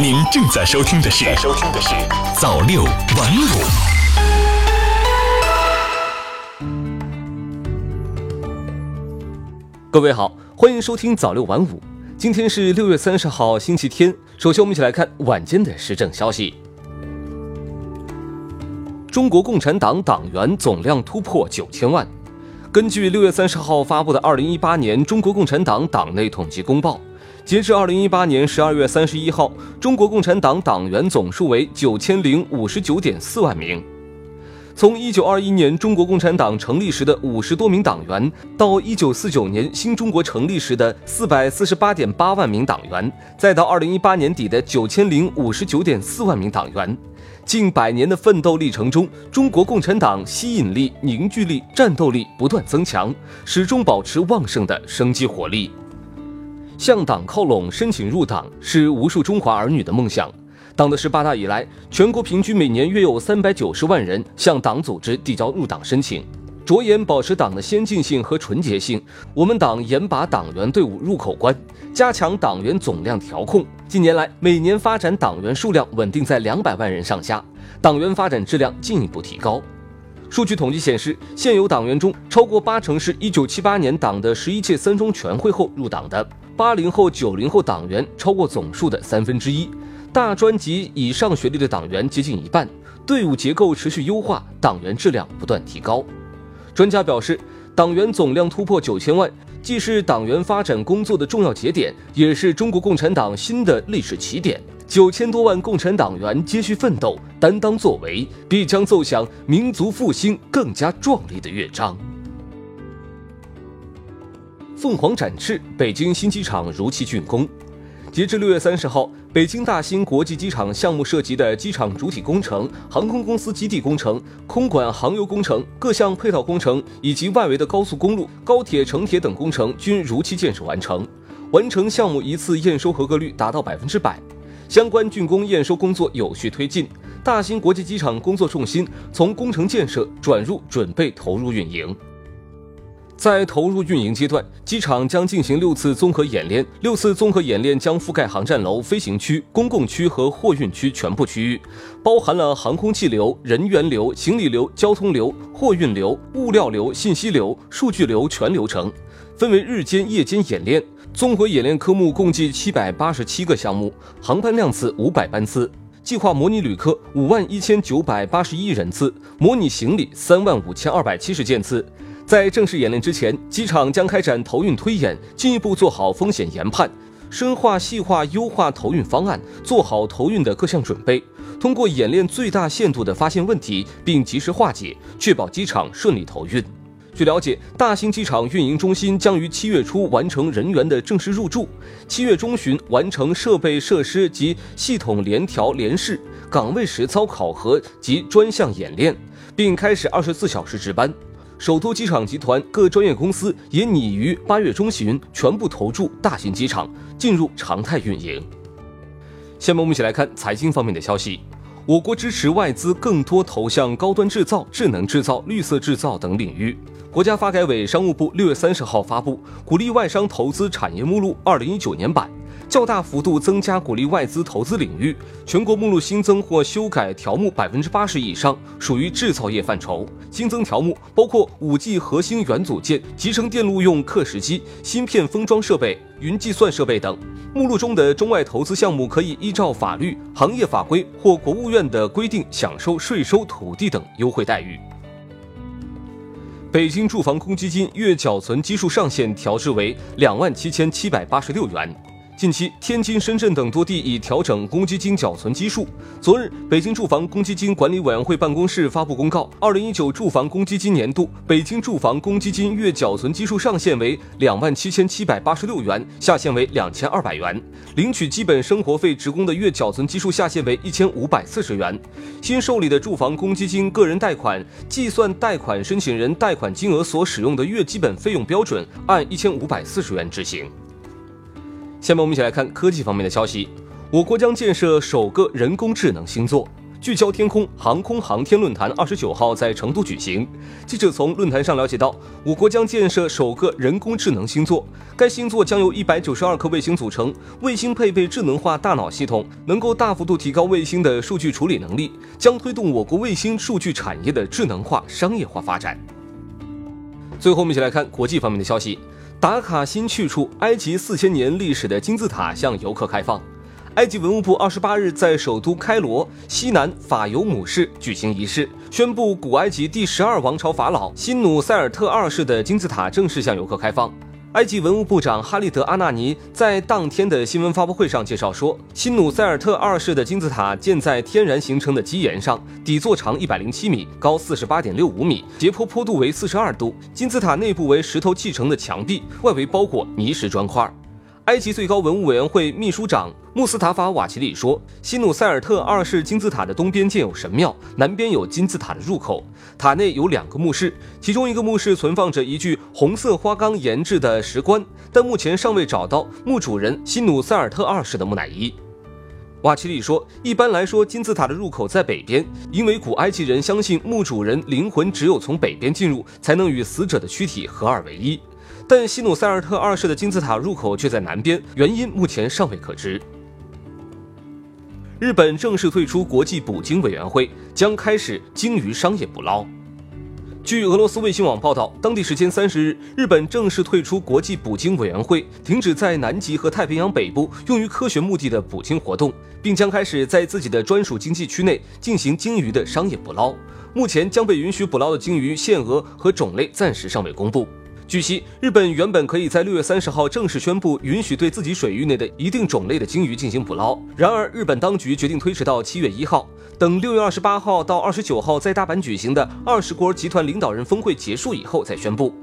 您正在收听的是《收听的是早六晚五》。各位好，欢迎收听早六晚五。今天是六月三十号，星期天。首先，我们一起来看晚间的时政消息。中国共产党党员总量突破九千万。根据六月三十号发布的二零一八年中国共产党党内统计公报，截至二零一八年十二月三十一号，中国共产党党员总数为九千零五十九点四万名。从一九二一年中国共产党成立时的五十多名党员，到一九四九年新中国成立时的四百四十八点八万名党员，再到二零一八年底的九千零五十九点四万名党员。近百年的奋斗历程中，中国共产党吸引力、凝聚力、战斗力不断增强，始终保持旺盛的生机活力。向党靠拢、申请入党是无数中华儿女的梦想。党的十八大以来，全国平均每年约有三百九十万人向党组织递交入党申请。着眼保持党的先进性和纯洁性，我们党严把党员队伍入口关，加强党员总量调控。近年来，每年发展党员数量稳定在两百万人上下，党员发展质量进一步提高。数据统计显示，现有党员中，超过八成是一九七八年党的十一届三中全会后入党的，八零后、九零后党员超过总数的三分之一，大专及以上学历的党员接近一半。队伍结构持续优化，党员质量不断提高。专家表示，党员总量突破九千万，既是党员发展工作的重要节点，也是中国共产党新的历史起点。九千多万共产党员接续奋斗、担当作为，必将奏响民族复兴更加壮丽的乐章。凤凰展翅，北京新机场如期竣工。截至六月三十号，北京大兴国际机场项目涉及的机场主体工程、航空公司基地工程、空管航油工程、各项配套工程以及外围的高速公路、高铁、城铁等工程均如期建设完成，完成项目一次验收合格率达到百分之百，相关竣工验收工作有序推进。大兴国际机场工作重心从工程建设转入准备投入运营。在投入运营阶段，机场将进行六次综合演练。六次综合演练将覆盖航站楼、飞行区、公共区和货运区全部区域，包含了航空气流、人员流、行李流、交通流、货运流、物料流、信息流、数据流全流程，分为日间、夜间演练。综合演练科目共计七百八十七个项目，航班量次五百班次，计划模拟旅客五万一千九百八十一人次，模拟行李三万五千二百七十件次。在正式演练之前，机场将开展投运推演，进一步做好风险研判，深化细化优化投运方案，做好投运的各项准备。通过演练最大限度地发现问题，并及时化解，确保机场顺利投运。据了解，大兴机场运营中心将于七月初完成人员的正式入驻，七月中旬完成设备设施及系统联调联试、岗位实操考核及专项演练，并开始二十四小时值班。首都机场集团各专业公司也拟于八月中旬全部投注大型机场，进入常态运营。下面我们一起来看财经方面的消息。我国支持外资更多投向高端制造、智能制造、绿色制造等领域。国家发改委、商务部六月三十号发布《鼓励外商投资产业目录（二零一九年版）》。较大幅度增加鼓励外资投资领域，全国目录新增或修改条目百分之八十以上属于制造业范畴。新增条目包括五 G 核心元组件、集成电路用刻蚀机、芯片封装设备、云计算设备等。目录中的中外投资项目可以依照法律、行业法规或国务院的规定享受税收、土地等优惠待遇。北京住房公积金月缴存基数上限调至为两万七千七百八十六元。近期，天津、深圳等多地已调整公积金缴存基数。昨日，北京住房公积金管理委员会办公室发布公告：二零一九住房公积金年度，北京住房公积金月缴存基数上限为两万七千七百八十六元，下限为两千二百元；领取基本生活费职工的月缴存基数下限为一千五百四十元。新受理的住房公积金个人贷款计算贷款申请人贷款金额所使用的月基本费用标准，按一千五百四十元执行。下面我们一起来看科技方面的消息。我国将建设首个人工智能星座。聚焦天空航空航天论坛二十九号在成都举行。记者从论坛上了解到，我国将建设首个人工智能星座，该星座将由一百九十二颗卫星组成，卫星配备智能化大脑系统，能够大幅度提高卫星的数据处理能力，将推动我国卫星数据产业的智能化、商业化发展。最后，我们一起来看国际方面的消息：打卡新去处，埃及四千年历史的金字塔向游客开放。埃及文物部二十八日在首都开罗西南法尤姆市举行仪式，宣布古埃及第十二王朝法老辛努塞尔特二世的金字塔正式向游客开放。埃及文物部长哈利德阿纳尼在当天的新闻发布会上介绍说，新努塞尔特二世的金字塔建在天然形成的基岩上，底座长一百零七米，高四十八点六五米，斜坡坡度为四十二度。金字塔内部为石头砌成的墙壁，外围包裹泥石砖块。埃及最高文物委员会秘书长穆斯塔法瓦齐里说：“西努塞尔特二世金字塔的东边建有神庙，南边有金字塔的入口。塔内有两个墓室，其中一个墓室存放着一具红色花岗岩制的石棺，但目前尚未找到墓主人西努塞尔特二世的木乃伊。”瓦齐里说：“一般来说，金字塔的入口在北边，因为古埃及人相信墓主人灵魂只有从北边进入，才能与死者的躯体合二为一。”但西努塞尔特二世的金字塔入口却在南边，原因目前尚未可知。日本正式退出国际捕鲸委员会，将开始鲸鱼商业捕捞。据俄罗斯卫星网报道，当地时间三十日，日本正式退出国际捕鲸委员会，停止在南极和太平洋北部用于科学目的的捕鲸活动，并将开始在自己的专属经济区内进行鲸鱼的商业捕捞。目前将被允许捕捞的鲸鱼限额和种类暂时尚未公布。据悉，日本原本可以在六月三十号正式宣布允许对自己水域内的一定种类的鲸鱼进行捕捞。然而，日本当局决定推迟到七月一号，等六月二十八号到二十九号在大阪举行的二十国集团领导人峰会结束以后再宣布。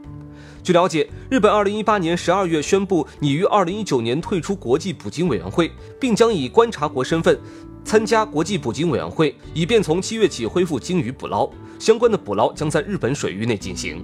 据了解，日本二零一八年十二月宣布拟于二零一九年退出国际捕鲸委员会，并将以观察国身份参加国际捕鲸委员会，以便从七月起恢复鲸鱼捕捞。相关的捕捞将在日本水域内进行。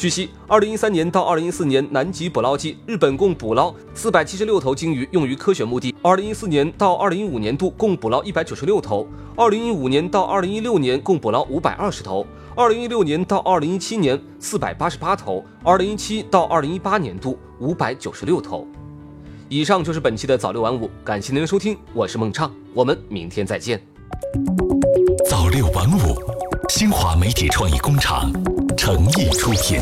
据悉，二零一三年到二零一四年南极捕捞季，日本共捕捞四百七十六头鲸鱼用于科学目的。二零一四年到二零一五年度共捕捞一百九十六头，二零一五年到二零一六年共捕捞五百二十头，二零一六年到二零一七年四百八十八头，二零一七到二零一八年度五百九十六头。以上就是本期的早六晚五，感谢您的收听，我是孟畅，我们明天再见。早六晚五，新华媒体创意工厂。诚意出品。